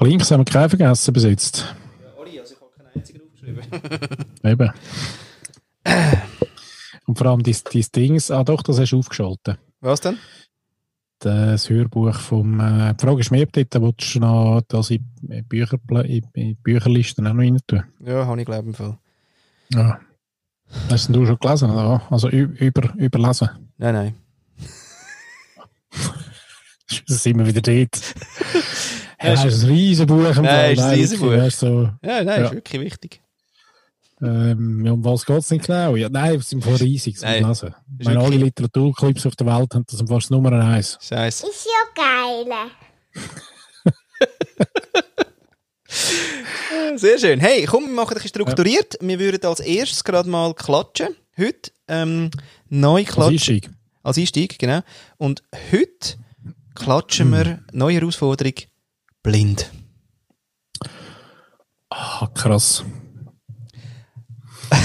Links haben wir keinen vergessen bis jetzt. Ja, Oli, also ich habe keinen einzigen aufgeschrieben. Eben. Und vor allem dein, dein Dings, ah doch, das hast du aufgeschaltet. Was denn? Das Hörbuch vom, äh, die Frage ist mir, ob dort willst du noch das in, Bücher, in, in Bücherlisten auch noch rein tun? Ja, habe ich glaube Fall. Ja. Hast du schon gelesen? Oder? Also über, überlesen? Nein, nein. das sind wir wieder dort. ja, das ist ein riesen Buch. Nein, ist ein riesen Buch. So, ja, nein, ja. ist wirklich wichtig. Ähm, um was geht es denn genau? Ja, nein, es sind voll riesig zum Lesen. Meine, alle Literaturclips auf der Welt haben das fast Nummer eins. Scheiße. Ist ja geil. Sehr schön. Hey, komm, wir machen ein bisschen strukturiert. Ja. Wir würden als erstes gerade mal klatschen. Heute ähm, neu klatschen. Als Einstieg. Als Einstieg, genau. Und heute klatschen hm. wir neue Herausforderung blind. Ah, krass.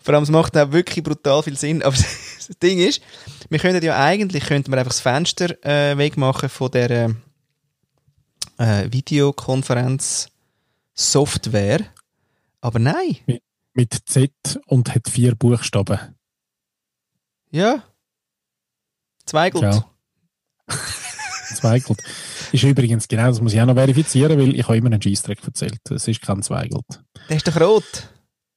Vor allem, es macht auch wirklich brutal viel Sinn. Aber das Ding ist, wir könnten ja eigentlich könnten wir einfach das Fenster äh, wegmachen von der äh, äh, Videokonferenz-Software. Aber nein. Mit, mit Z und hat vier Buchstaben. Ja. Zweigelt. Ja. Zweigelt. Ist übrigens genau, das muss ich auch noch verifizieren, weil ich habe immer einen Scheissdreck erzählt. Es ist kein Zweigelt. Der ist doch rot.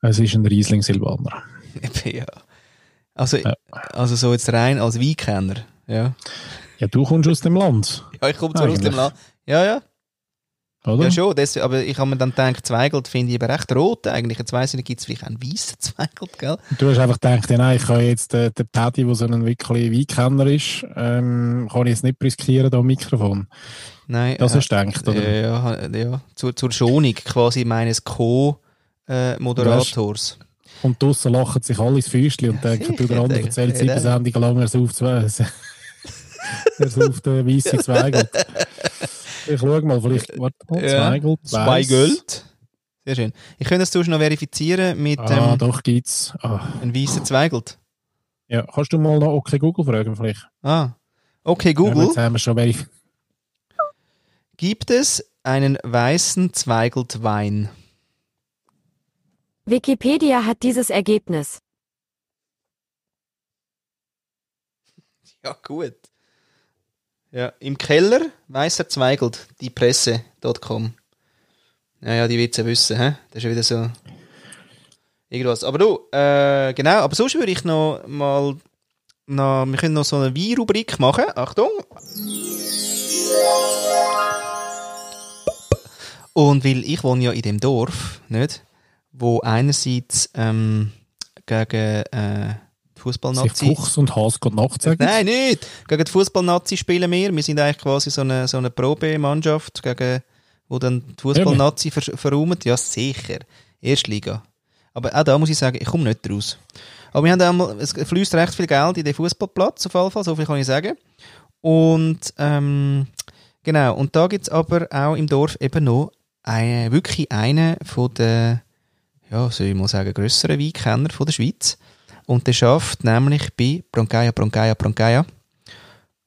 Es ist ein Riesling Silvaner. ja. Also, ja. also so jetzt rein als Weinkenner, ja. Ja, du kommst aus dem Land. Ja, ich komme zwar aus dem Land. Ja, ja. Oder? Ja, schon. Das, aber ich habe mir dann gedacht, Zweigelt finde ich aber recht rot eigentlich. Jetzt weiss ich nicht, gibt es vielleicht einen weißen Zweigelt, gell? Du hast einfach gedacht, ja, nein, ich kann jetzt den, den Paddy, der so ein wirklich Weinkenner ist, ähm, kann ich jetzt nicht riskieren, da am Mikrofon. Nein. Das äh, hast du gedacht, oder? Ja, ja. Zur, zur Schonung quasi meines Co-Moderators. Äh, und draussen lachen sich alle ins Füßchen und denken, du, der andere erzählt sieben Sendungen lang, er sauft zwei. er sauft den weißen Zweigelt. Ich schau mal, vielleicht, warte mal, ja. Zweigelt, Zweigelt. Sehr schön. Ich könnte das noch verifizieren mit Ah, ähm, doch, gibt's. Ah. Ein weißer Zweigelt. Ja, kannst du mal noch okay Google fragen vielleicht? Ah, okay Google. Ja, jetzt haben wir schon verifiziert. Gibt es einen weißen Zweigelt-Wein? Wikipedia hat dieses Ergebnis. Ja, gut. Ja, im Keller, weißer Zweigelt, die Presse.com. Naja, die ja wissen, hä? Das ist ja wieder so. Irgendwas. Aber du, äh, genau, aber sonst würde ich noch mal. Noch, wir können noch so eine Weinrubrik machen. Achtung! Und weil ich wohne ja in dem Dorf, nicht? Wo einerseits ähm, gegen äh, Fußballnazi. Fuchs und Haas geht Nacht sagen? Nein, nicht. Gegen die Fußballnazi spielen wir. Wir sind eigentlich quasi so eine, so eine Probemannschaft, gegen, wo dann die Fußballnazi ver verräumt. Ja, sicher. Erstliga. Aber auch da muss ich sagen, ich komme nicht raus. Aber wir haben einmal, es fließt recht viel Geld in den Fußballplatz, auf jeden Fall, so viel kann ich sagen. Und, ähm, genau, und da gibt es aber auch im Dorf eben noch eine, wirklich einen von den, ja, soll ich mal sagen, grösseren Weinkenner von der Schweiz. Und der schafft nämlich bei Broncaia, Broncaia, Broncaia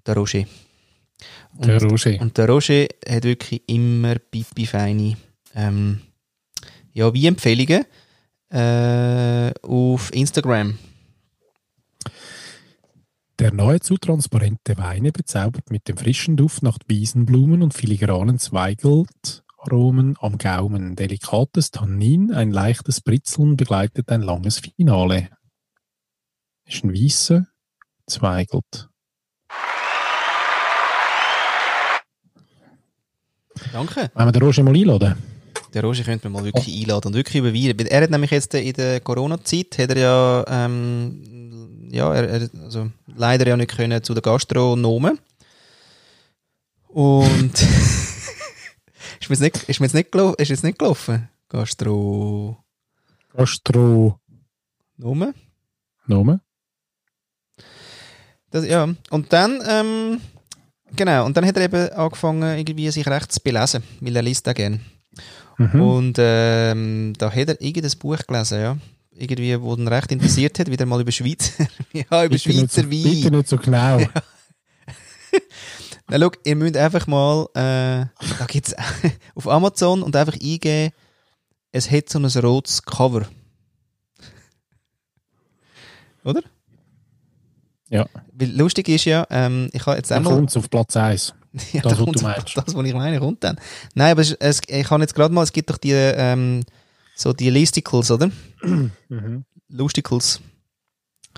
der Roger. Und, der Roger. Und der Roger hat wirklich immer pipi feine ähm, ja, wie Empfehlungen äh, auf Instagram. Der nahezu transparente Weine bezaubert mit dem frischen Duft nach Wiesenblumen und filigranen Zweigeltaromen am Gaumen. Delikates Tannin, ein leichtes Britzeln begleitet ein langes Finale ist ein weißer Zweigelt. Danke. Wollen wir den Roger mal einladen? Den Roger könnte man mal wirklich oh. einladen und wirklich überweisen. Er hat nämlich jetzt in der Corona-Zeit, hat er ja, ähm, ja, er, also leider ja nicht können zu den Gastronomen. Und ist mir jetzt nicht, ist mir jetzt nicht, gelaufen, ist jetzt nicht gelaufen? Gastro... Gastro... Nomen? Nomen? Das, ja, und dann, ähm, genau, und dann hat er eben angefangen, irgendwie sich recht zu belesen, weil er liest auch gerne. Mhm. Und ähm, da hat er irgendein Buch gelesen, ja. Irgendwie, wo ihn recht interessiert hat, wieder mal über Schweizer, ja, über bitte Schweizer Wein. Bitte nicht so genau. Ja. Na, schau, ihr müsst einfach mal, äh, da gibt's auf Amazon und einfach eingeben, es hat so ein rotes Cover. Oder? Ja. Weil lustig ist ja, ähm, ich habe jetzt einmal... kommt es auf Platz 1. Ja, Das, da was kommt du meinst. Das, was ich meine, kommt dann. Nein, aber es, es, ich habe jetzt gerade mal, es gibt doch die, ähm, so die Listicles, oder? Mhm. Lusticles.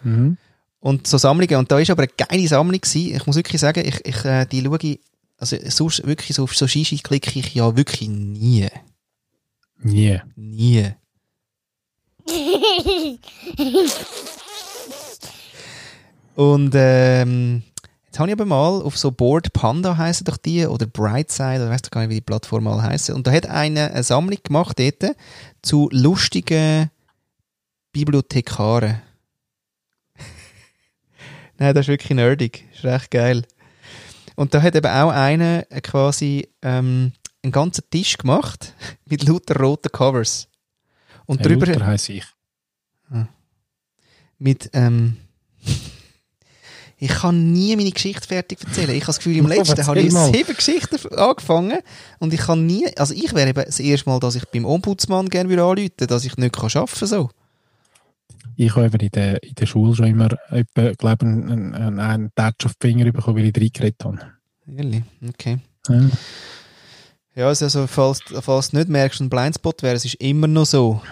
Mhm. Und so Sammlungen. Und da ist aber eine geile Sammlung gewesen. Ich muss wirklich sagen, ich, ich, äh, die schaue ich, also sonst wirklich so auf so Shishi klicke ich ja wirklich nie. Nie. Nie. Und ähm, jetzt habe ich aber mal auf so Board Panda heißen doch die oder Brightside oder weißt du gar nicht, wie die Plattform mal heißen. Und da hat einer eine Sammlung gemacht dort zu lustigen Bibliothekaren. Nein, das ist wirklich nerdig. Das ist recht geil. Und da hat eben auch einer quasi ähm, einen ganzen Tisch gemacht mit lauter roten Covers. Und Herr drüber Luther heisse ich. mit ähm, ich kann nie meine Geschichte fertig erzählen. Ich habe das Gefühl, im letzten habe ich sieben Geschichten angefangen und ich kann nie, also ich wäre eben das erste Mal, dass ich beim Ombudsmann gerne würde anrufen, dass ich nicht kann arbeiten so. Ich habe eben in der, in der Schule schon immer etwa, glaube einen, einen, einen Touch auf die Finger bekommen, weil ich reingeredet habe. Ehrlich, okay. Ja. Ja, also, also falls, falls du nicht merkst, ein Blindspot wäre, es ist immer noch so.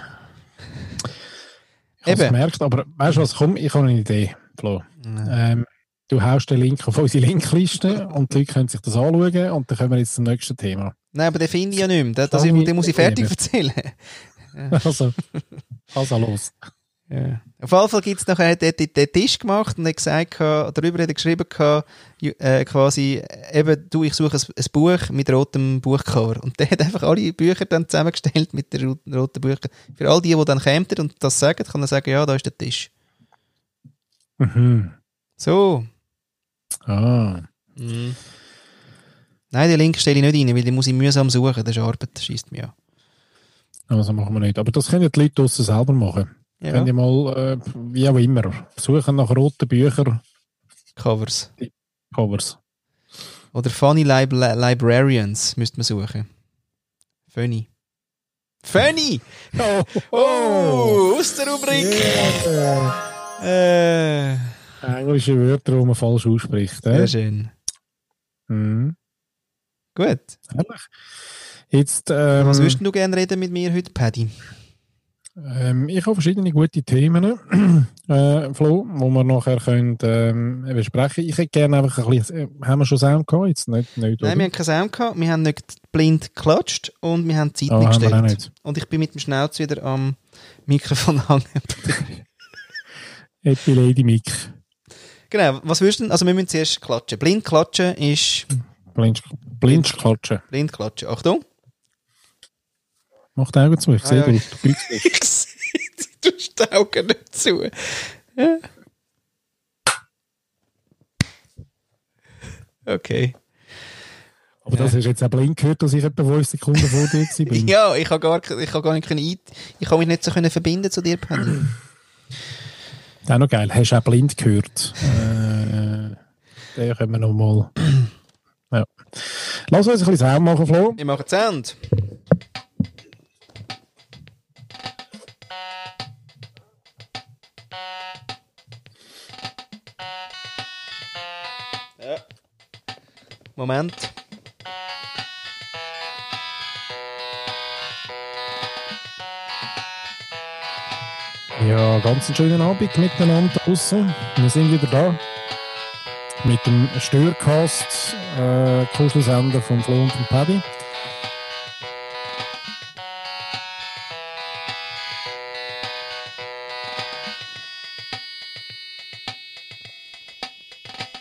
Ich habe es Eben. gemerkt, aber weißt du was, komm, ich habe eine Idee, Flo. Ähm, du haust den Link auf unsere Linkliste und die Leute können sich das anschauen und dann kommen wir jetzt zum nächsten Thema. Nein, aber den finde ich ja nicht mehr. Den, das, Fange den muss ich ich fertig erzählen. Also, also los. Ja. Auf jeden Fall gibt's nachher, hat er den Tisch gemacht und hat gesagt, darüber hat er geschrieben, äh, quasi, eben, du, ich suche ein, ein Buch mit rotem Buchcover. Und der hat einfach alle Bücher dann zusammengestellt mit den ro- roten Büchern. Für all die, die dann kämen und das sagen, kann er sagen, ja, da ist der Tisch. Mhm. So. Ah. Nein, den Link stelle ich nicht rein, weil den muss ich mühsam suchen. Das ist Arbeit, das schießt mich an. Also machen wir nicht. Aber das können die Leute draussen selber machen. Ja. Könnt ihr mal, äh, wie auch immer, suchen nach roten Büchern, Covers. Covers. Oder Funny Lib Li- Librarians müsste man suchen. Funny. Funny! Oh, Oh, aus der Rubrik! Äh, Englische Wörter, die man falsch ausspricht. sehr schön. Mhm. Gut. Herrlich. Jetzt, ähm, Was würdest du gerne reden mit mir heute, Paddy? ähm, ich habe verschiedene gute Themen, äh, Flo, wo wir nachher können, ähm, besprechen Ich hätte gerne einfach ein bisschen, äh, haben wir schon Sound gehabt? Jetzt nicht, nicht Nein, oder? wir haben keinen Sound gehabt, wir haben nicht blind geklatscht und wir haben die Zeit Ah, nicht gestellt. nicht. Und ich bin mit dem Schnauz wieder am Mikrofon hängen. Happy Lady Mick. Genau, was würdest du denn? Also wir müssen zuerst klatschen. Blind klatschen ist Blind, blind klatschen. blind klatschen. Achtung. Mach die Augen zu, ich sehe Ah, ja. du, du nicht. Ich sehe, du tust die Augen nicht zu. Ja. Okay. Aber das hast du jetzt auch blind gehört, dass ich etwa 5 Sekunden vor dir bin. Ja, ich habe gar, ich habe gar nicht können, ein- ich habe mich nicht so können verbinden zu dir, Penny. Auch noch geil. Hast du auch blind gehört? Äh, den können wir noch mal. Ja. Lass uns ein bisschen Sound machen, Flo. Wir machen Sound. Ja. Moment. Ja, ganz einen schönen Abend miteinander draussen. Wir sind wieder da. Mit dem Störcast, äh, Kuschelsender von Flo und von Paddy.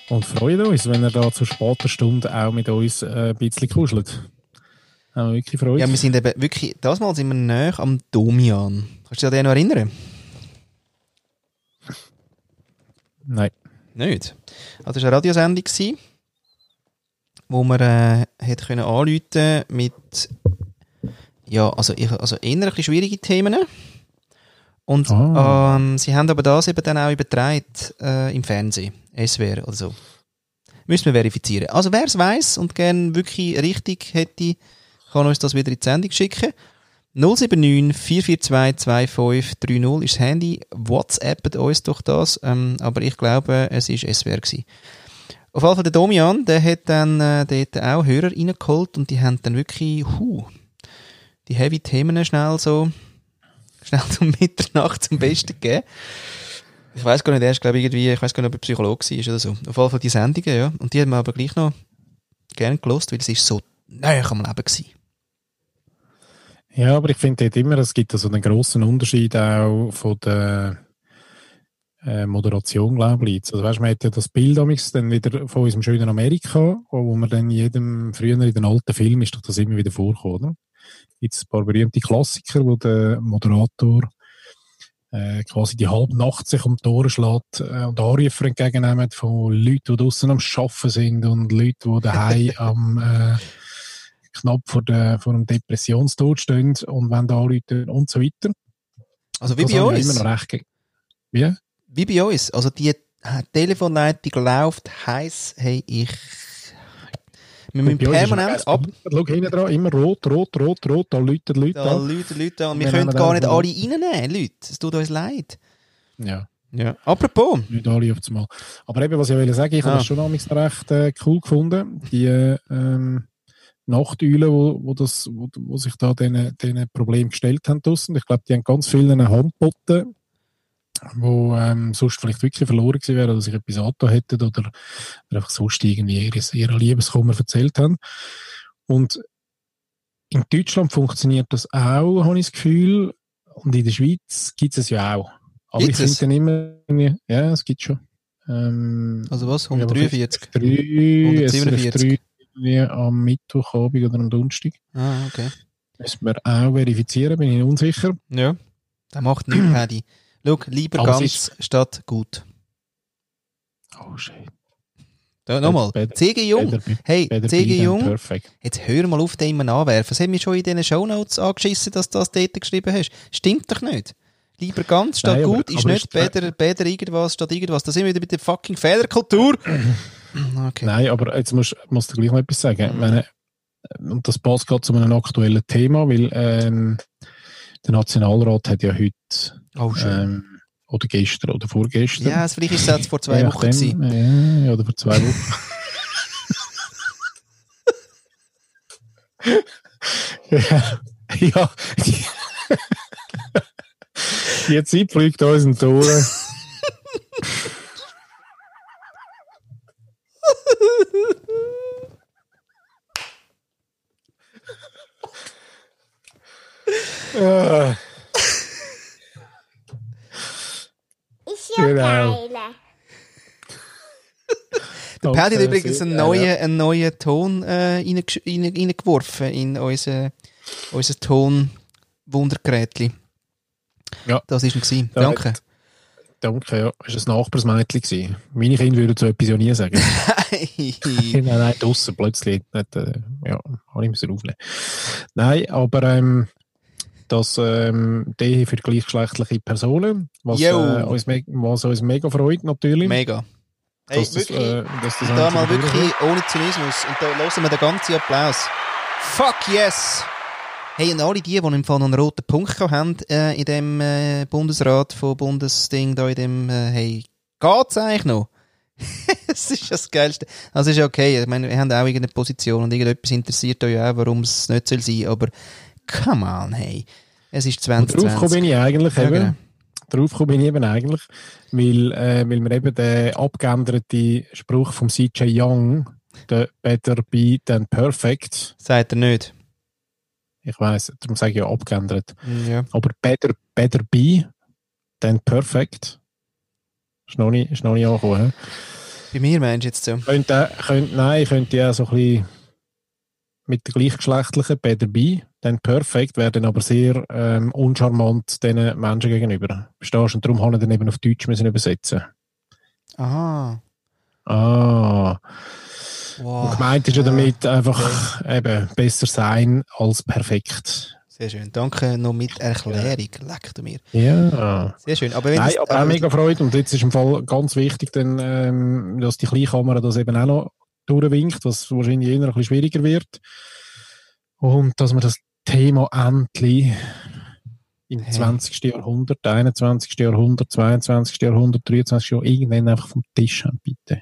Und freuen uns, wenn er da zu später Stunde auch mit uns äh, ein bisschen kuschelt. Haben wir wirklich Freude. Ja, wir sind eben wirklich, das Mal sind wir näher am Domian. Kannst du dich an den noch erinnern? Nein. Nicht. Also das war eine Radiosendung, gewesen, wo man äh, hat können anrufen mit ja, also, ich- also eher ein bisschen schwierige Themen. Und Ah. ähm, sie haben aber das eben dann auch übertragen äh, im Fernsehen, SWR oder so. Müssen wir verifizieren. Also wer es weiss und gerne wirklich richtig hätte, kann uns das wieder in die Sendung schicken. 079 442 2530 ist das Handy. WhatsAppet uns doch das. Ähm, aber ich glaube, es ist SWR gewesen. Auf jeden Fall der Domian, der hat dann äh, dort auch Hörer reingeholt und die haben dann wirklich, huh, die heavy Themen schnell so, schnell um Mitternacht zum Besten gegeben. Ich weiß gar nicht, er ist glaube ich irgendwie, ich weiß gar nicht, ob er Psychologe war oder so. Auf jeden Fall die Sendungen, ja. Und die haben wir aber gleich noch gern gelost, weil es ist so näher am Leben gewesen. Ja, aber ich finde dort immer, es gibt so einen grossen Unterschied auch von der äh, Moderation, glaube ich. Also weißt, man hat ja das Bild dann wieder von unserem schönen Amerika, wo man dann jedem, früher in den alten Filmen ist doch das immer wieder vorgekommen, oder? Gibt ein paar berühmte Klassiker, wo der Moderator äh, quasi die halbe Nacht sich um die Ohren schlägt äh, und Anrufe entgegennehmen von Leuten, die draußen am Arbeiten sind und Leuten, die daheim am äh, knapp vor, der, vor einem Depressionstod stehen und wenn da anrufen und so weiter. Also wie das bei uns? Immer noch recht wie? Wie bei uns. Also die Telefonleitung läuft heiß, hey, ich wir müssen permanent ab. Schau hinten dran, immer rot, rot, rot, rot, da läuten Leute da. Läuten Leute an. Wir, wir können gar nicht alle reinnehmen, Leute. Es tut uns leid. Ja. Ja. Apropos. Nicht alle auf einmal. Aber eben, was ich will sagen, ich ah. habe das schon recht äh, cool gefunden. Die ähm, Nachteulen, wo, wo, das, wo, wo sich da diesen Problem gestellt haben draussen. Ich glaube, die haben ganz vielen Handboten wo ähm, sonst vielleicht wirklich verloren gewesen wären oder sich etwas angetan hätten oder einfach sonst irgendwie ihre, ihre Liebeskummer erzählt haben. Und in Deutschland funktioniert das auch, habe ich das Gefühl. Und in der Schweiz gibt es ja auch. Aber Gibt's ich finde immer, ja, es gibt schon. Ähm, also was, 143? 147? 3 am Mittwochabend oder am Donnerstag. Ah, okay. Müssen wir auch verifizieren, bin ich unsicher. Ja, der macht nichts, Paddy. Schau, lieber Aber ganz statt gut. Oh, shit. Da, nochmal, CG Jung. Hey, CG Jung. Jetzt hör mal auf, den immer anwerfen. Das haben wir schon in diesen Shownotes angeschissen, dass du das dort geschrieben hast. Stimmt doch nicht. Lieber ganz statt Nein, gut aber, ist aber nicht besser, besser irgendwas statt irgendwas. Da sind wir wieder mit der fucking Fehlerkultur. okay. Nein, aber jetzt musst, musst du gleich noch etwas sagen. Ich meine, und das passt gerade zu einem aktuellen Thema, weil ähm, der Nationalrat hat ja heute Oh, schön. Ähm, oder gestern oder vorgestern. Ja, also vielleicht ist es jetzt vor zwei Wochen. Dem, ja, oder vor zwei Wochen. ja, ja. Die Zeit fliegt uns in die Ohren. ah. Genau. Paddy hat übrigens einen neuen, ja. einen neuen Ton äh, reingeworfen in unser, unser Ton-Wundergerät. Ja. Das war ihn. Danke. Hat, danke, ja. Das war ein Nachbarsmädchen. Meine Kinder würden so etwas ja nie sagen. nein, nein, draussen plötzlich. Nicht, äh, ja, habe ich müssen aufnehmen. Nein, aber ähm, das ähm, die für gleichgeschlechtliche Personen, was, äh, uns, was uns mega freut natürlich. Mega. Hey, dass wirklich, das, äh, dass das da mal wirklich ohne Zynismus und da hören wir den ganzen Applaus. Fuck yes! Hey, und alle die, die im Fall noch einen roten Punkt haben äh, in dem äh, Bundesrat von Bundesding da in dem, äh, hey, geht's eigentlich noch? das ist das Geilste. Also ist okay, ich meine, wir haben auch irgendeine Position und irgendetwas interessiert euch auch, warum es nicht soll sein, aber come on, hey. Es ist 2020. Darauf bin ich eigentlich ja, eben. Genau. Darauf bin ich eben eigentlich, weil, äh, weil wir eben den abgeänderten Spruch vom CJ Young, der Better be than perfect. Sagt er nicht. Ich weiß, darum sage ich ja abgeändert. Ja. Aber better, better be than perfect. Ist noch nicht, ist noch nicht angekommen. Bei mir meinst du jetzt so? Könnte, könnte, nein, ich könnte ja so ein bisschen mit der gleichgeschlechtlichen Better be dann perfekt, werden aber sehr ähm, uncharmant diesen Menschen gegenüber. Verstehst du? Und darum haben wir dann eben auf Deutsch müssen übersetzen. Aha. Ah. Wow. Und gemeint ist ja damit einfach ja. eben besser sein als perfekt. Sehr schön. Danke noch mit Erklärung. Leck du mir. Ja. Sehr schön. Aber wenn Nein, das- aber auch mega Freude. Und jetzt ist im Fall ganz wichtig, dann, ähm, dass die Kleinkamera das eben auch noch durchwinkt, was wahrscheinlich eher ein bisschen schwieriger wird. Und dass man das Thema endlich im Hey. 20. Jahrhundert, 21. Jahrhundert, 22. Jahrhundert, 23. Jahrhundert irgendwann einfach vom Tisch haben, bitte.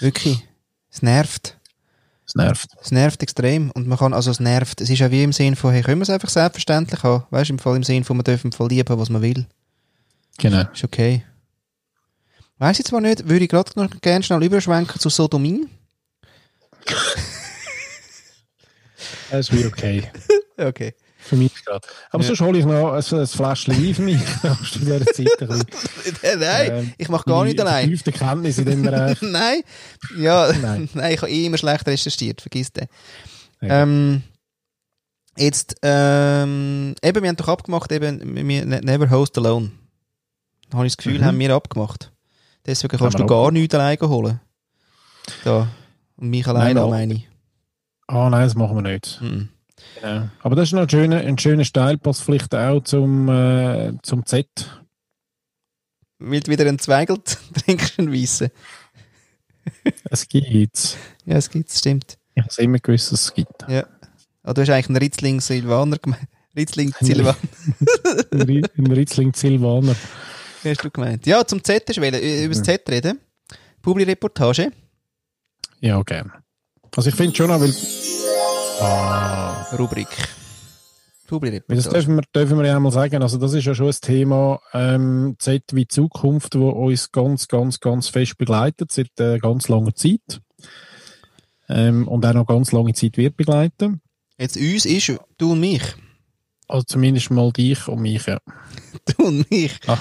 Wirklich. Es nervt. Das nervt. Es nervt extrem. Und man kann, also es nervt. Es ist ja wie im Sinn von, hey, können wir es einfach selbstverständlich haben? Weißt du, im Fall im Sinn von, man darf im Fall lieben, was man will. Genau. Ist okay. Weiß ich zwar nicht, würde ich gerade noch gerne schnell überschwenken zu Sodomie. Das ist wie okay. Okay. Für mich gerade. Aber Ja. sonst hole ich noch ein, ein Fläschchen Wein für mich. Hast du in dieser Zeit ein bisschen, Nein, ähm, ich mache gar nicht allein. vertiefte Kenntnis in dem Bereich. Nein, ja, Nein. nein. ich habe eh immer schlecht recherchiert, vergiss den. Ja. Ähm, jetzt, ähm, eben, wir haben doch abgemacht, eben, wir, ne- never host alone. Da habe ich das Gefühl, Mhm. haben wir abgemacht. Deswegen kannst du gar nichts alleine holen. Da. Und mich alleine meine ich. Ah, nein, das machen wir nicht. Mhm. Genau. Aber das ist noch ein schöner, ein schöner Steilpass vielleicht auch zum, äh, zum Z. Weil du wieder einen Zweigel trinkst, einen Weissen. Es gibt Ja, es gibt, stimmt. Ich habe immer gewusst, dass es gibt. Ah, du hast eigentlich einen Ritzling Silvaner gemeint. Ritzling Silvaner Ein Ri- ein Ritzling Silvaner. hast du gemeint. Ja, zum Z wollen, äh, über das Z reden. Publi-Reportage. Ja, gern. Also ich finde schon auch, weil... Ah, Rubrik. das dürfen wir, dürfen wir ja einmal sagen, also das ist ja schon ein Thema ähm, Z wie Zukunft, wo uns ganz, ganz, ganz fest begleitet, seit äh, ganz langer Zeit. Ähm, und auch noch ganz lange Zeit wird begleiten. Jetzt uns ist du und mich. Also zumindest mal dich und mich, ja. Du und mich. Ah.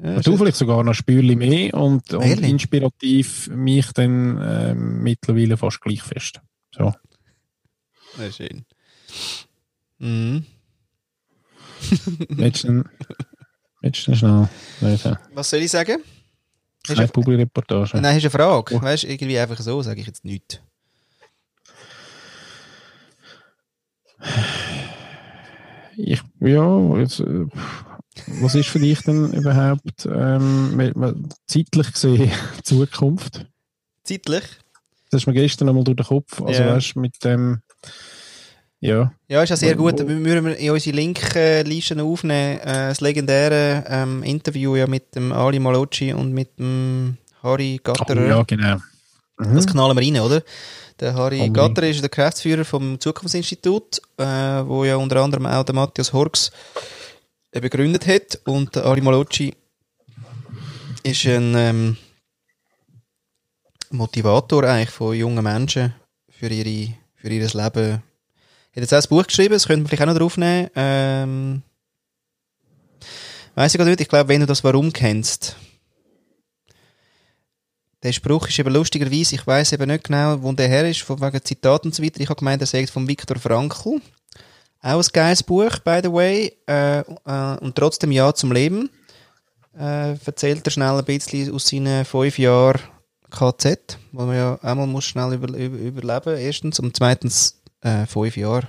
Ja, du vielleicht sogar noch Spürchen mehr und, und inspirativ mich dann ähm, mittlerweile fast gleich fest. So. Ja, schön. Mhm. Du denn schnell reden? Was soll ich sagen? Du, Publi-Reportage. nein, hast du eine Frage? Oh. Weißt du, irgendwie einfach so, sage ich jetzt nichts. Ich, ja, jetzt, äh, was ist für dich denn überhaupt ähm, zeitlich gesehen Zukunft? Zeitlich? Das ist mir gestern einmal durch den Kopf. Also Ja. weißt du, mit dem, ja, Ja, ist ja sehr gut. Wir müssen wir in unsere Linklisten aufnehmen. Äh, das legendäre ähm, Interview ja mit dem Ali Malocci und mit dem Harry oh, Gatterer. ja, genau. Mhm. Das knallen wir rein, oder? Der Harry Unbedingt. Gatterer ist der Geschäftsführer vom Zukunftsinstitut, äh, wo ja unter anderem auch der Matthias Horks äh, begründet hat. Und der Ali Malocci ist ein ähm, Motivator eigentlich von jungen Menschen für, ihre, für ihr Leben. Er hat jetzt auch ein Buch geschrieben, das könnte man vielleicht auch noch draufnehmen. Ähm, Weiss ich gerade nicht, ich glaube, wenn du das Warum kennst, der Spruch ist eben lustigerweise, ich weiß eben nicht genau, wo der her ist, von wegen Zitaten und so weiter. Ich habe gemeint, er sagt von Viktor Frankl. Auch ein geiles Buch, by the way. Äh, äh, und trotzdem Ja zum Leben. Äh, erzählt er schnell ein bisschen aus seinen fünf Jahren KZ, wo man ja einmal muss schnell über, über, überleben erstens und zweitens äh, fünf Jahre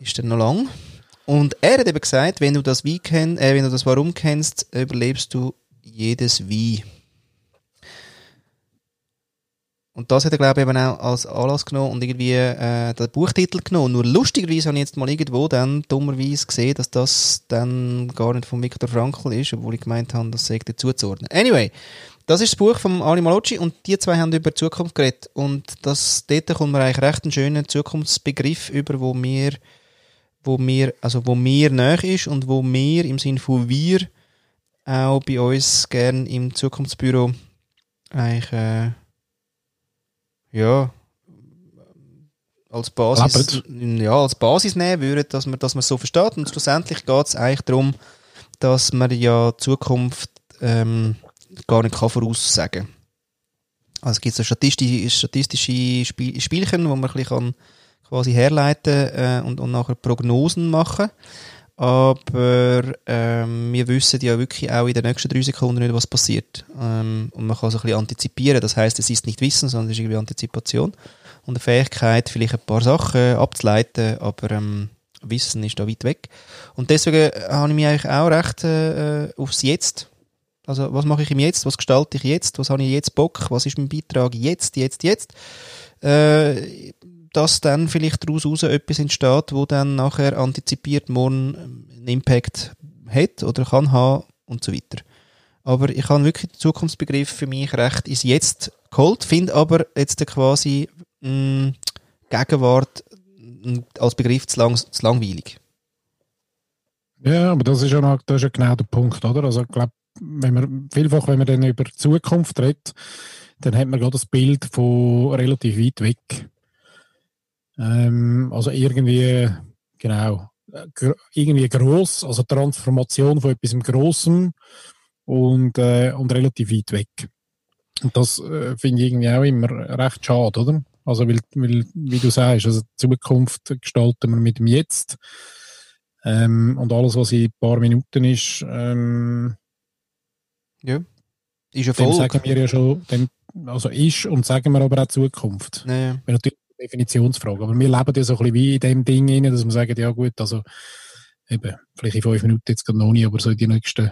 ist dann noch lang. Und er hat eben gesagt, wenn du das Wie kenn, äh, wenn du das Warum kennst, überlebst du jedes Wie. Und das hat er, glaube ich, eben auch als Anlass genommen und irgendwie äh, den Buchtitel genommen. Nur lustigerweise habe ich jetzt mal irgendwo dann dummerweise gesehen, dass das dann gar nicht von Viktor Frankl ist, obwohl ich gemeint habe, das sei dazu zu ordnen. Anyway, das ist das Buch von Ali Malocci und die zwei haben über Zukunft geredet. Und das, dort kommt mir eigentlich recht einen schönen Zukunftsbegriff über, wo mir, wo mir, also wo mir näher ist und wo mir im Sinne von wir auch bei uns gern im Zukunftsbüro eigentlich, äh, ja, als Basis, ja, als Basis nehmen würden, dass man, dass man so versteht. Und schlussendlich geht es eigentlich darum, dass man ja Zukunft ähm, gar nicht kann voraussagen Also es gibt so statistische, statistische Spiel, Spielchen, wo man ein bisschen kann quasi herleiten äh, und, und nachher Prognosen machen aber ähm, wir wissen ja wirklich auch in den nächsten drei Sekunden nicht, was passiert. Ähm, und man kann so ein bisschen antizipieren. Das heißt, es ist nicht Wissen, sondern es ist irgendwie Antizipation. Und eine Fähigkeit, vielleicht ein paar Sachen abzuleiten, aber ähm, Wissen ist da weit weg. Und deswegen äh, habe ich mich eigentlich auch recht äh, äh, aufs Jetzt. Also, was mache ich im Jetzt? Was gestalte ich jetzt? Was habe ich jetzt Bock? Was ist mein Beitrag jetzt, jetzt, jetzt? Äh, dass dann vielleicht daraus raus etwas entsteht, wo dann nachher antizipiert morgen einen Impact hat oder kann haben und so weiter. Aber ich habe wirklich den Zukunftsbegriff für mich recht ins Jetzt geholt, finde aber jetzt quasi mh, Gegenwart mh, als Begriff zu, lang, zu langweilig. Ja, aber das ist ja, noch, das ist ja genau der Punkt, oder? Also ich glaube, wenn man, vielfach, wenn man dann über Zukunft redet, dann hat man gerade das Bild von relativ weit weg. Ähm, also irgendwie, genau, irgendwie groß, also Transformation von etwas im Großen und, äh, und relativ weit weg. Und das äh, finde ich irgendwie auch immer recht schade, oder? Also, weil, weil, wie du sagst, also die Zukunft gestalten wir mit dem Jetzt. Ähm, und alles, was in ein paar Minuten ist, ähm, ja. Ist ja voll. sagen wir ja schon, dem, also ist und sagen wir aber auch Zukunft. Ja. natürlich eine Definitionsfrage. Aber wir leben ja so ein bisschen wie in dem Ding rein, dass wir sagen, ja gut, also eben, vielleicht in fünf Minuten jetzt gerade noch nicht, aber so in die nächsten,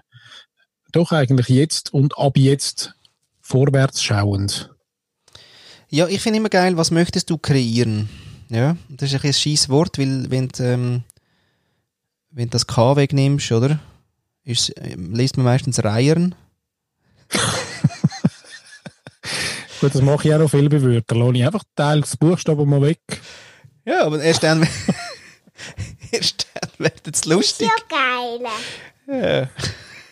doch eigentlich jetzt und ab jetzt vorwärts schauend. Ja, ich finde immer geil, was möchtest du kreieren? Ja, das ist ein, ein scheiß Wort, weil wenn du, ähm, wenn du das K wegnimmst, oder? Ist, ähm, liest man meistens Reiern. Gut, das mache ich auch noch viel. Da lasse ich einfach Teil des Buchstaben mal weg. Ja, aber erst dann, erst dann wird es lustig. Ist ja geil.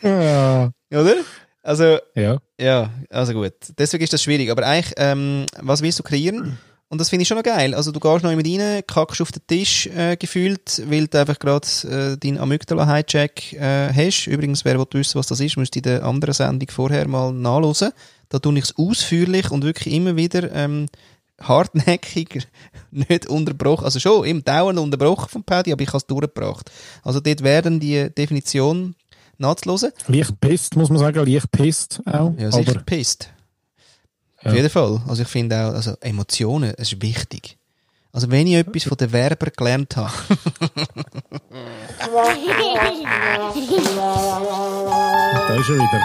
Ja. ja. Oder? Also, ja. ja, also gut. Deswegen ist das schwierig. Aber eigentlich, ähm, was willst du kreieren? Und das finde ich schon noch geil. Also du gehst noch mit rein, kackst auf den Tisch äh, gefühlt, weil du einfach gerade äh, deinen Amygdala-Hijack äh, hast. Übrigens, wer will wissen, was das ist, müsste in der anderen Sendung vorher mal nachlesen. Da tue ich es ausführlich und wirklich immer wieder ähm, hartnäckig, nicht unterbrochen. Also schon, im dauernd unterbrochen vom Paddy, aber ich habe es durchgebracht. Also dort werden die Definition nachzuhören. Leicht pisst, muss man sagen, leicht pisst auch. Ja, sicher pisst. Ja. Auf jeden Fall. Also ich finde auch, also Emotionen, es ist wichtig. Also wenn ich etwas von den Werber gelernt habe. da ist er wieder.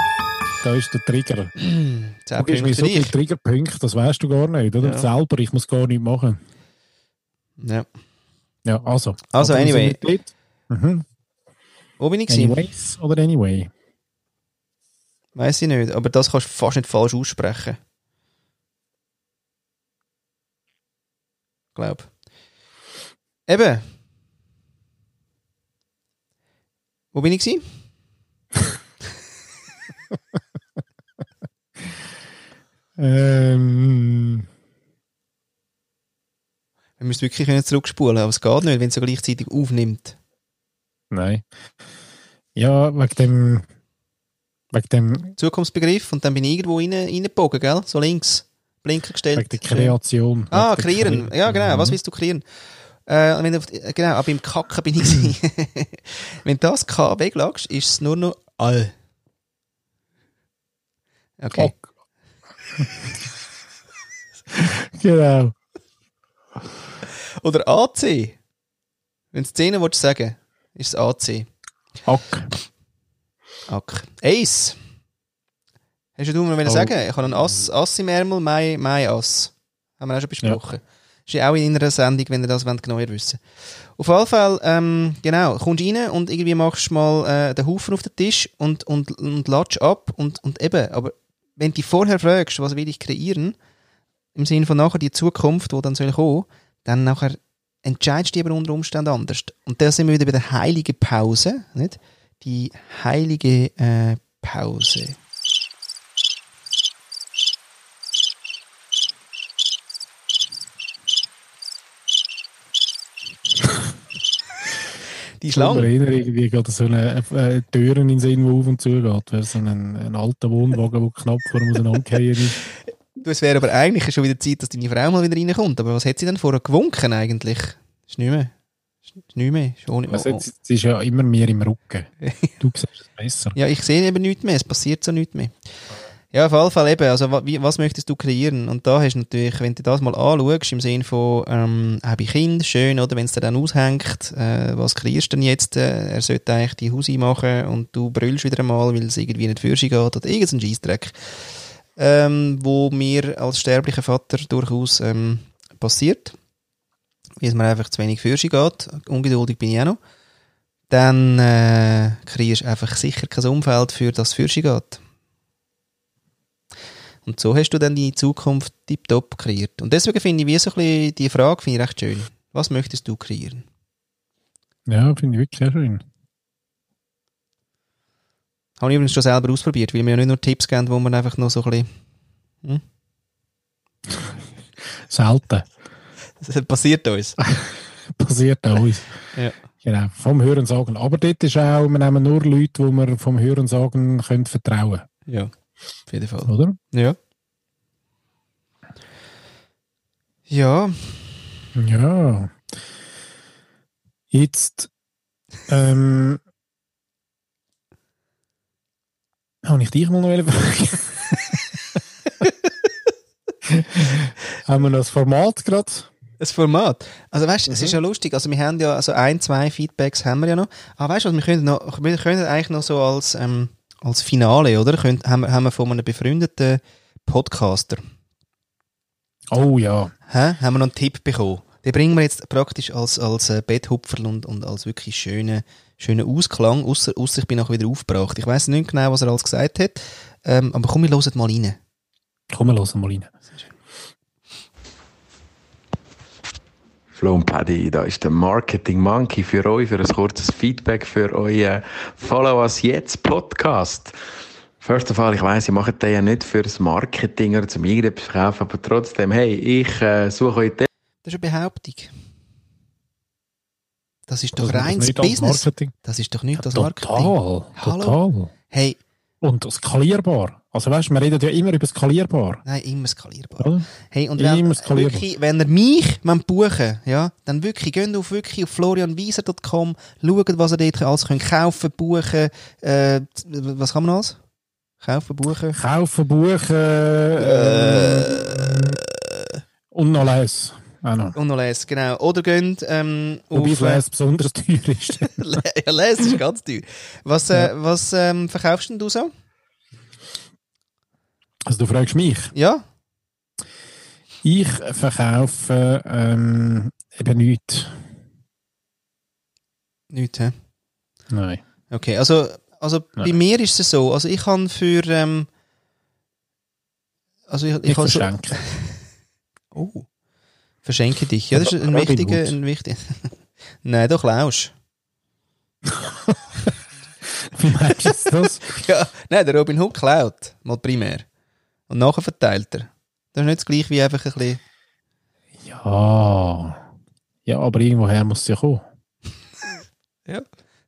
Da ist der Trigger. du gibst mir so viele Triggerpunkte, das weißt du gar nicht, oder? Ja. Selber, ich muss gar nichts machen. Ja. Ja, also. Also, anyway. Mhm. Wo bin ich gewesen? Anyways oder anyway? Weiß ich nicht, aber das kannst du fast nicht falsch aussprechen. Glaub. Eben. Wo bin ich gewesen? ähm. Wir müssen wirklich zurückspulen, aber es geht nicht, wenn es so gleichzeitig aufnimmt. Nein. Ja, wegen dem. Wegen dem. Zukunftsbegriff und dann bin ich irgendwo rein, reingebogen, gell? So links. Blinker gestellt. Wegen der Kreation. Ah, kreieren. Ja, genau. Was willst du kreieren? Äh, wenn du, genau, aber im Kacken bin ich. wenn du das K weglagst, ist es nur noch all. Okay. okay. genau. Oder AC. Wenn du Szene willst sagen, ist es AC. Ack. Ack. Ace. Hast du mir oh. sagen? Ich habe einen Ass, Ass im Ärmel, mein, mein Ass. Haben wir auch schon besprochen. Ja. Ist ja auch in einer Sendung, wenn ihr das genauer wissen Auf jeden Fall, ähm, genau, kommst rein und irgendwie machst du mal äh, den Haufen auf den Tisch und, und, und latsch ab und, und eben, aber wenn du dich vorher fragst, was will ich kreieren, im Sinne von nachher die Zukunft, die dann soll kommen, dann nachher entscheidest du aber unter Umständen anders. Und da sind wir wieder bei der heiligen Pause, nicht? Die heilige äh, Pause. Die Schlange. Ich erinnere irgendwie gerade so eine äh, Türen in den Sinn, die auf und zu geht. Wäre so ein, ein alter Wohnwagen, der knapp vor dem auseinandergehen ist. Du, es wäre aber eigentlich schon wieder Zeit, dass deine Frau mal wieder reinkommt. Aber was hat sie denn vorher gewunken eigentlich? Ist nicht mehr. Ist nicht mehr. Ist ohne, also jetzt, sie ist ja immer mehr im Rücken. Du siehst es besser. Ja, ich sehe eben nichts mehr. Es passiert so nichts mehr. Ja, auf jeden Fall eben. Also, wie, was möchtest du kreieren? Und da hast du natürlich, wenn du das mal anschaust, im Sinne von, ähm, habe ich Kind, schön, oder? Wenn es dir dann aushängt, äh, was kreierst du denn jetzt? Äh, er sollte eigentlich die Hausi machen und du brüllst wieder einmal, weil es irgendwie nicht für geht oder irgendein Scheissdreck. Ähm, wo mir als sterblicher Vater durchaus ähm, passiert. Weil es mir einfach zu wenig für geht. Ungeduldig bin ich auch noch. Dann äh, kreierst du einfach sicher kein Umfeld, für das es für sich geht. Und so hast du dann die Zukunft tiptop kreiert. Und deswegen finde ich, wie so ein bisschen die Frage finde ich recht schön. Was möchtest du kreieren? Ja, finde ich wirklich sehr schön. Habe ich übrigens schon selber ausprobiert, weil wir ja nicht nur Tipps geben, wo man einfach noch so ein bisschen... Selten. Das passiert uns. Passiert uns. Ja. Genau, vom Hören sagen. Aber dort ist auch, wir nehmen nur Leute, die wir vom Hören sagen können vertrauen, Ja, auf jeden Fall. oder? Ja. Ja, Ja. Jetzt ähm, habe ich dich mal noch fragen. haben wir noch das Format gerade? das Format. Also weißt, es Mhm. ist ja lustig. Also wir haben ja also ein, zwei Feedbacks haben wir ja noch. Aber weißt du, was, wir können noch, wir können eigentlich noch so als ähm, als Finale, oder? Können, haben, wir, haben wir von einem befreundeten Podcaster Oh ja. Hä? Haben wir noch einen Tipp bekommen? Den bringen wir jetzt praktisch als, als äh, Betthupferl und, und als wirklich schönen, schönen Ausklang, ausser ich bin auch wieder aufgebracht. Ich weiß nicht genau, was er alles gesagt hat, ähm, aber komm, wir hören mal rein. Komm, wir hören mal rein. Flo und Paddy, da ist der Marketing Monkey für euch, für ein kurzes Feedback für euren Follow Us Jetzt Podcast. First of all, ich weiss, ihr macht den ja nicht fürs Marketing oder zum irgendetwas verkaufen, aber trotzdem, hey, ich äh, suche euch Das ist eine Behauptung. Das ist doch Also, das reines Business. Das ist doch nicht das Marketing. Total, Hallo? total. Hey, Und skalierbar. Also weißt du, wir reden ja immer über skalierbar. nein, immer skalierbar. Hey, und Immer wenn, skalierbar. wirklich, wenn ihr mich buchen ja, dann wirklich, geht auf, wirklich auf florianwieser.com, schaut, was ihr dort alles könnt kaufen, buchen, äh, was kann man alles? Kaufen, buchen? Kaufen, buchen ähm, und noch lesen. Noch. Und noch lesen, genau. Oder geht ähm, Wobei auf... das Lesen besonders teuer ist. ja, lesen ist ganz teuer. Was, äh, was ähm, verkaufst denn du so? Also du fragst mich. Ja? Ich verkaufe ähm, eben nichts. Nicht, hä? Nein. Okay, also, also bei mir ist es so, also ich kann für... Ähm, also ich, ich Ich kann so. Oh. Verschenke dich. Ja, das ist ein Robin wichtiger, Hood. ein wichtiger. Nein, du klaust. Wie meinst du das? Ja, nein, der Robin Hood klaut. Mal primär. Und nachher verteilt er. Das ist nicht das gleiche wie einfach ein bisschen. Ja. Ja, aber irgendwoher muss es ja kommen.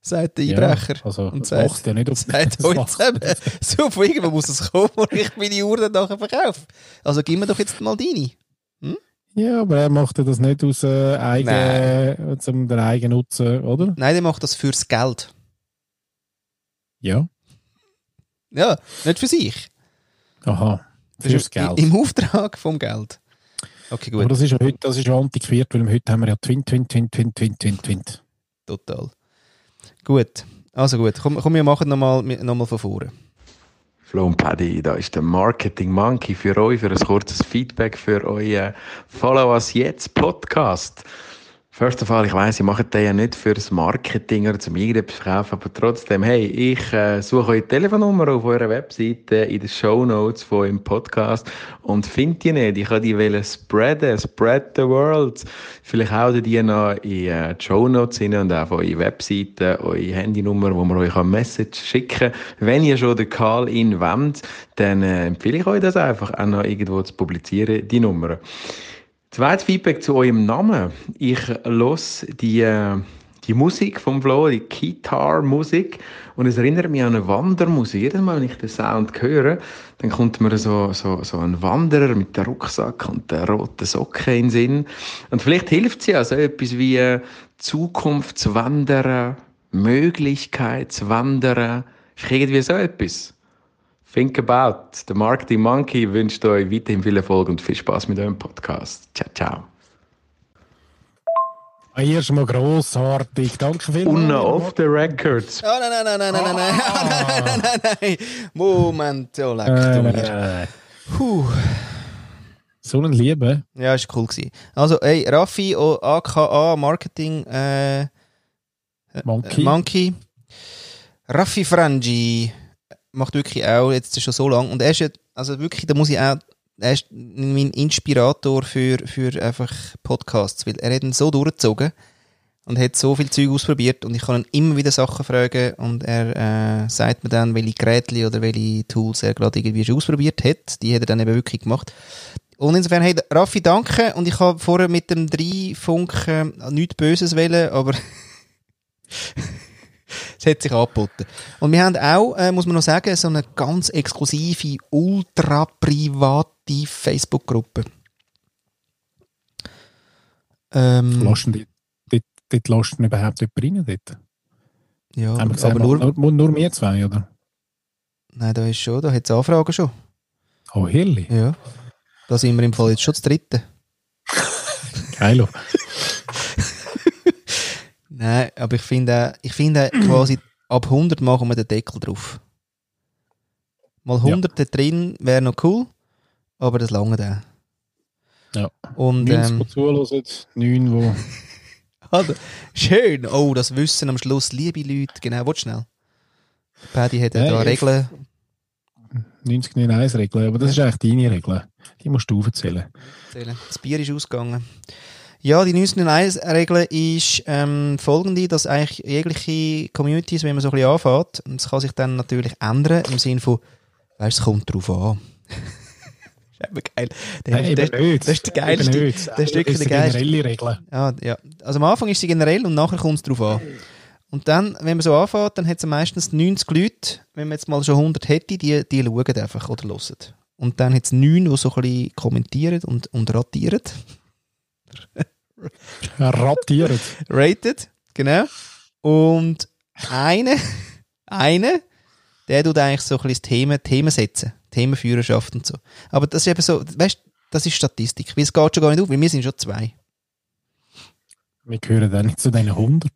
Sagt der Ja, Einbrecher. also, und sagt, ja nicht auf sagt macht- zusammen. So, von irgendwo muss es kommen, wo ich meine Uhr dann nachher verkaufe. Also gib mir doch jetzt mal deine. Ja, aber er macht ja das nicht aus äh, eigen, zum den eigenen Nutzen, oder? Nein, der macht das fürs Geld. Ja. Ja, nicht für sich. Aha. Das Fürs ist Geld. Im Auftrag vom Geld. Okay, aber gut. das ist ja heute, das ist ja antiquiert, weil heute haben wir ja Twin, Twin, Twin, Twin, Twin, Twin, Twin. Total. Gut. Also gut. Komm, komm wir machen nochmal noch mal von vorne. Flo und Paddy, da ist der Marketing Monkey für euch, für ein kurzes Feedback für euren Follow Us Jetzt Podcast. First of all, ich weiss, ihr macht den ja nicht fürs Marketing oder zum irgendetwas verkaufen, aber trotzdem, hey, ich äh, suche eure Telefonnummer auf eurer Webseite in den Show Notes von eurem Podcast und finde die nicht. Ich wollte die wollen spreaden, spread the world. Vielleicht haut die noch in äh, Show Notes rein und auch auf eure Webseite, eure Handynummer, wo man euch eine Message schicken kann. Wenn ihr schon den Call in wollt, dann äh, empfehle ich euch das einfach auch noch irgendwo zu publizieren, die Nummer. Zweites Feedback zu eurem Namen. Ich los die, äh, die Musik vom Flo, die Guitar-Musik. Und es erinnert mich an eine Wandermusik. Jedes Mal, wenn ich den Sound höre, dann kommt mir so, so, so ein Wanderer mit dem Rucksack und der roten Socken in den Sinn. Und vielleicht hilft sie ja so etwas wie äh, Zukunftswandern, Möglichkeitswandern. Ist irgendwie so etwas. Think About. The Marketing Monkey wünscht euch weiterhin viel Erfolg und viel Spaß mit eurem Podcast. Ciao, ciao. Erstmal grossartig. Danke vielmals. Und noch off the records. Oh, nein, nein, nein, nein, nein, nein, ah. nein, nein, nein, nein, nein. Moment, ja, leck du mir. Puh. So ein Liebe. Ja, ist cool gewesen. Also, ey, Raffi, aka Marketing äh, Monkey. Monkey. Raffi Frangi macht wirklich auch jetzt schon so lange. Und er ist ja, also wirklich, da muss ich auch, er ist mein Inspirator für, für einfach Podcasts, weil er hat ihn so durchgezogen und hat so viel Zeug ausprobiert und ich kann ihn immer wieder Sachen fragen und er äh, sagt mir dann, welche Geräte oder welche Tools er gerade irgendwie schon ausprobiert hat. Die hat er dann eben wirklich gemacht. Und insofern, hey, Raffi, danke. Und ich habe vorher mit dem drei Funken nichts Böses wählen, aber es hat sich angeboten. Und wir haben auch, äh, muss man noch sagen, so eine ganz exklusive, ultra private Facebook-Gruppe. Ähm, Lassen die, dort, dort lässt du überhaupt jemand rein. Dort. ja, aber, gesagt, aber nur, nur, nur, wir zwei, oder? nein, da ist schon, da hat es Anfragen schon. Oh, herrlich. Ja. Da sind wir im Fall jetzt schon das dritte. Geilo. Nein, aber ich finde, ich finde quasi, ab 100 machen wir den Deckel drauf. Mal 100 da drin wäre noch cool, aber das lange dann. Ja. Und, 90, ähm, die zuhören, 9, wo... Also, schön. Oh, das Wissen am Schluss, liebe Leute. Genau, warte schnell. Paddy hat ja Ja, da Regeln. 90 nicht 1 Regeln, aber das ist eigentlich deine Regel. Die musst du aufzählen. Das Bier ist ausgegangen. Ja, die 19.1-Regel ist ähm, folgende, dass eigentlich jegliche Communities, wenn man so ein bisschen anfängt, und das kann sich dann natürlich ändern, im Sinne von, weißt du, es kommt drauf an. ist eben geil. Der, Nein, der, eben nicht. das ist der geilste. Das ist wirklich Das eine geilste. generelle Regel. Ja, ja. Also am Anfang ist sie generell und nachher kommt es drauf an. Und dann, wenn man so anfängt, dann hat es meistens 90 Leute, wenn man jetzt mal schon 100 hätte, die, die schauen einfach oder hören. Und dann hat es 9, die so ein bisschen kommentieren und, und ratieren. Ratiert. Rated, genau. Und eine, eine, der tut eigentlich so ein bisschen Thema, Themen setzen. Themenführerschaft und so. Aber das ist eben so, weißt du, das ist Statistik. Weil es geht schon gar nicht auf, weil wir sind schon zwei. Wir gehören dann nicht zu diesen 100.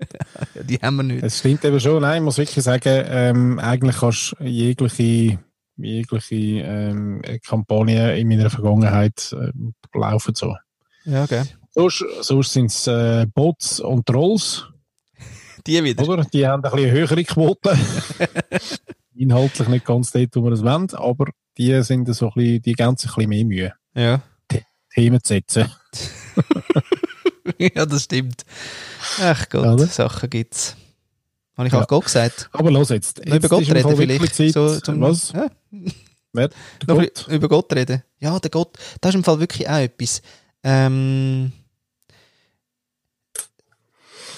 Ja, die haben wir nicht. Es stimmt eben schon. Nein, ich muss wirklich sagen, ähm, eigentlich kannst du jegliche, jegliche ähm, Kampagne in meiner Vergangenheit äh, laufen so. Ja, okay. Sonst, sonst sind es äh, Bots und Trolls, Die wieder. oder? Die haben ein bisschen höhere Quote. Inhaltlich nicht ganz dort, wo wir es wollen, aber die sind so ein bisschen, die geben sich ein bisschen mehr Mühe, Ja. Themen zu setzen. ja, das stimmt. Ach Gott, Oder? Sachen gibt's. Habe ich Ja. auch Gott gesagt. Aber los jetzt. Noch über jetzt Gott reden vielleicht. Zeit, So, zum, was? Ja, Wer? Noch Gott? über Gott reden. Ja, der Gott. Das ist im Fall wirklich auch etwas. Ähm,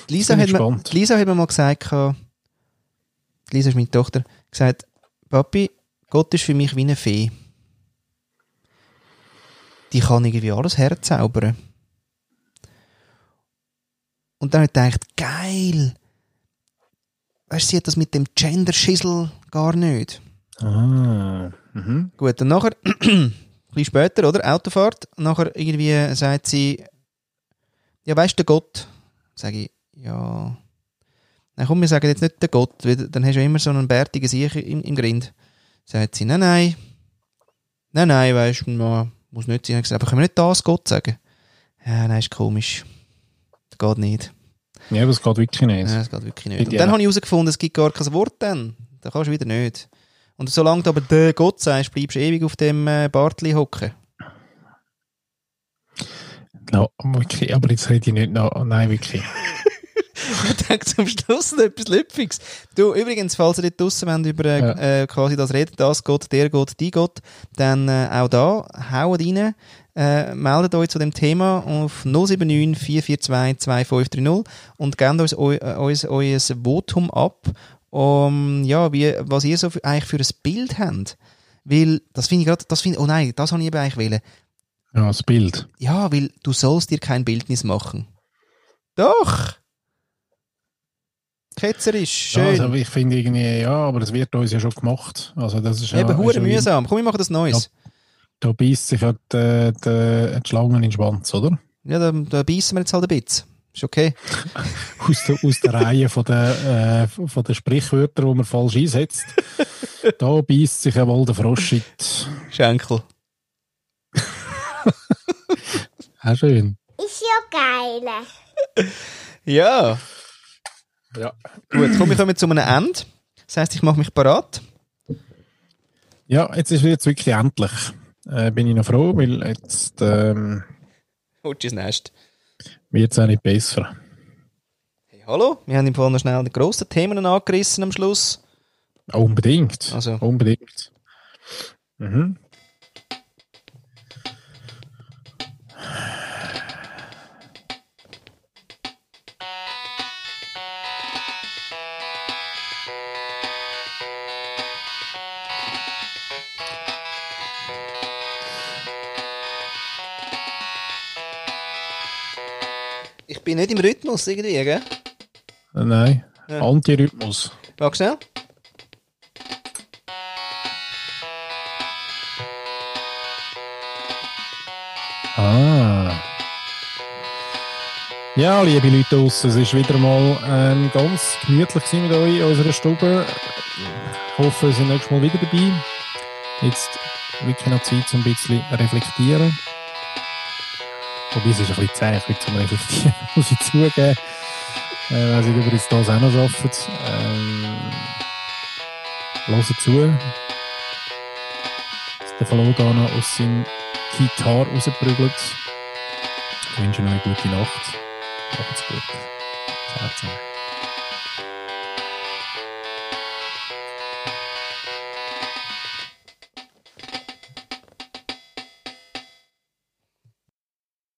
Lisa, hat mir, Lisa hat mir mal gesagt, die Lisa ist meine Tochter, gesagt, Papi, Gott ist für mich wie eine Fee. Die kann irgendwie alles herzaubern. Und dann habe ich gedacht, geil. Weißt du, sie hat das mit dem Gender-Schissel gar nicht. Ah. Mhm. Gut, und nachher, ein bisschen später, oder? Autofahrt. Und nachher irgendwie sagt sie, ja, weißt du, der Gott? Sage ich, ja. Nein, komm, wir sagen jetzt nicht der Gott, weil dann hast du ja immer so einen bärtigen Sieg im, im Grind. Sagt sie, nein, nein. Nein, nein, weißt du, man muss nicht sein. Ich habe gesagt, aber können wir nicht das Gott sagen? Ja, nein, ist komisch. Das geht nicht. Ja, aber es geht wirklich nicht. Nein, das geht wirklich nicht. Und dann habe ich herausgefunden, es gibt gar kein Wort dann. Da kannst du wieder nicht. Und solange du aber der Gott sagst, bleibst du ewig auf dem äh, Bartli hocken. No, wirklich, aber jetzt rede ich nicht noch. Nein, wirklich. Ich denke zum Schluss noch etwas Lüpfiges. Du, übrigens, falls ihr dort draussen wollt, über äh, Ja. äh, quasi das redet, das Gott, der Gott, die Gott, dann äh, auch da, haut rein, äh, meldet euch zu dem Thema auf 079 442 2530 und gebt uns, eu, äh, uns euer Votum ab, um, ja, wie, was ihr so für, eigentlich für ein Bild habt. Weil, das finde ich gerade, das finde oh nein, das habe ich eben eigentlich wollen. Ja, das Bild. Ja, weil du sollst dir kein Bildnis machen. Doch! Ketzerisch, schön. Ja, also ich finde irgendwie, ja, aber das wird uns ja schon gemacht. Also das ist Eben, ja, hure ja mühsam. Komm, wir machen das Neues. Da beißt sich ja die, die, die Schlange in den Schwanz, oder? Ja, da, da beißen wir jetzt halt ein bisschen. Ist okay. Aus der, aus der Reihe von der, äh, von der Sprichwörter, die man falsch einsetzt. da beißt sich ja wohl der Frosch in die... Schenkel. Auch schön. Ist ja geil. Ja. Ja. Gut, komm, wir kommen zu einem Ende. Das heisst, ich mache mich parat. Ja, jetzt ist jetzt wirklich endlich. Äh, bin ich noch froh, weil jetzt ähm, ins Nest. wird es auch nicht besser. Hey, hallo. Wir haben im Fall noch schnell die grossen Themen angerissen am Schluss. Unbedingt. Also. Unbedingt. Mhm. Bin nicht im Rhythmus irgendwie, gell? Äh, Nein. Ja. Antirhythmus. Wag schnell. Ah. Ja, liebe Leute draussen, es war wieder mal ähm, ganz gemütlich mit euch in unserer Stube. Ich hoffe, ihr seid nächstes Mal wieder dabei. Jetzt wirklich noch Zeit, um ein bisschen reflektieren. Wobei es ist ein bisschen zäh heute zum Reflektieren, muss ich zugeben. Äh, ob ihr jetzt das auch noch schafft. Ähm, hört zu. Da noch aus seinem Gitarre rausprügelt. Ich wünsche euch eine gute Nacht. Macht's gut.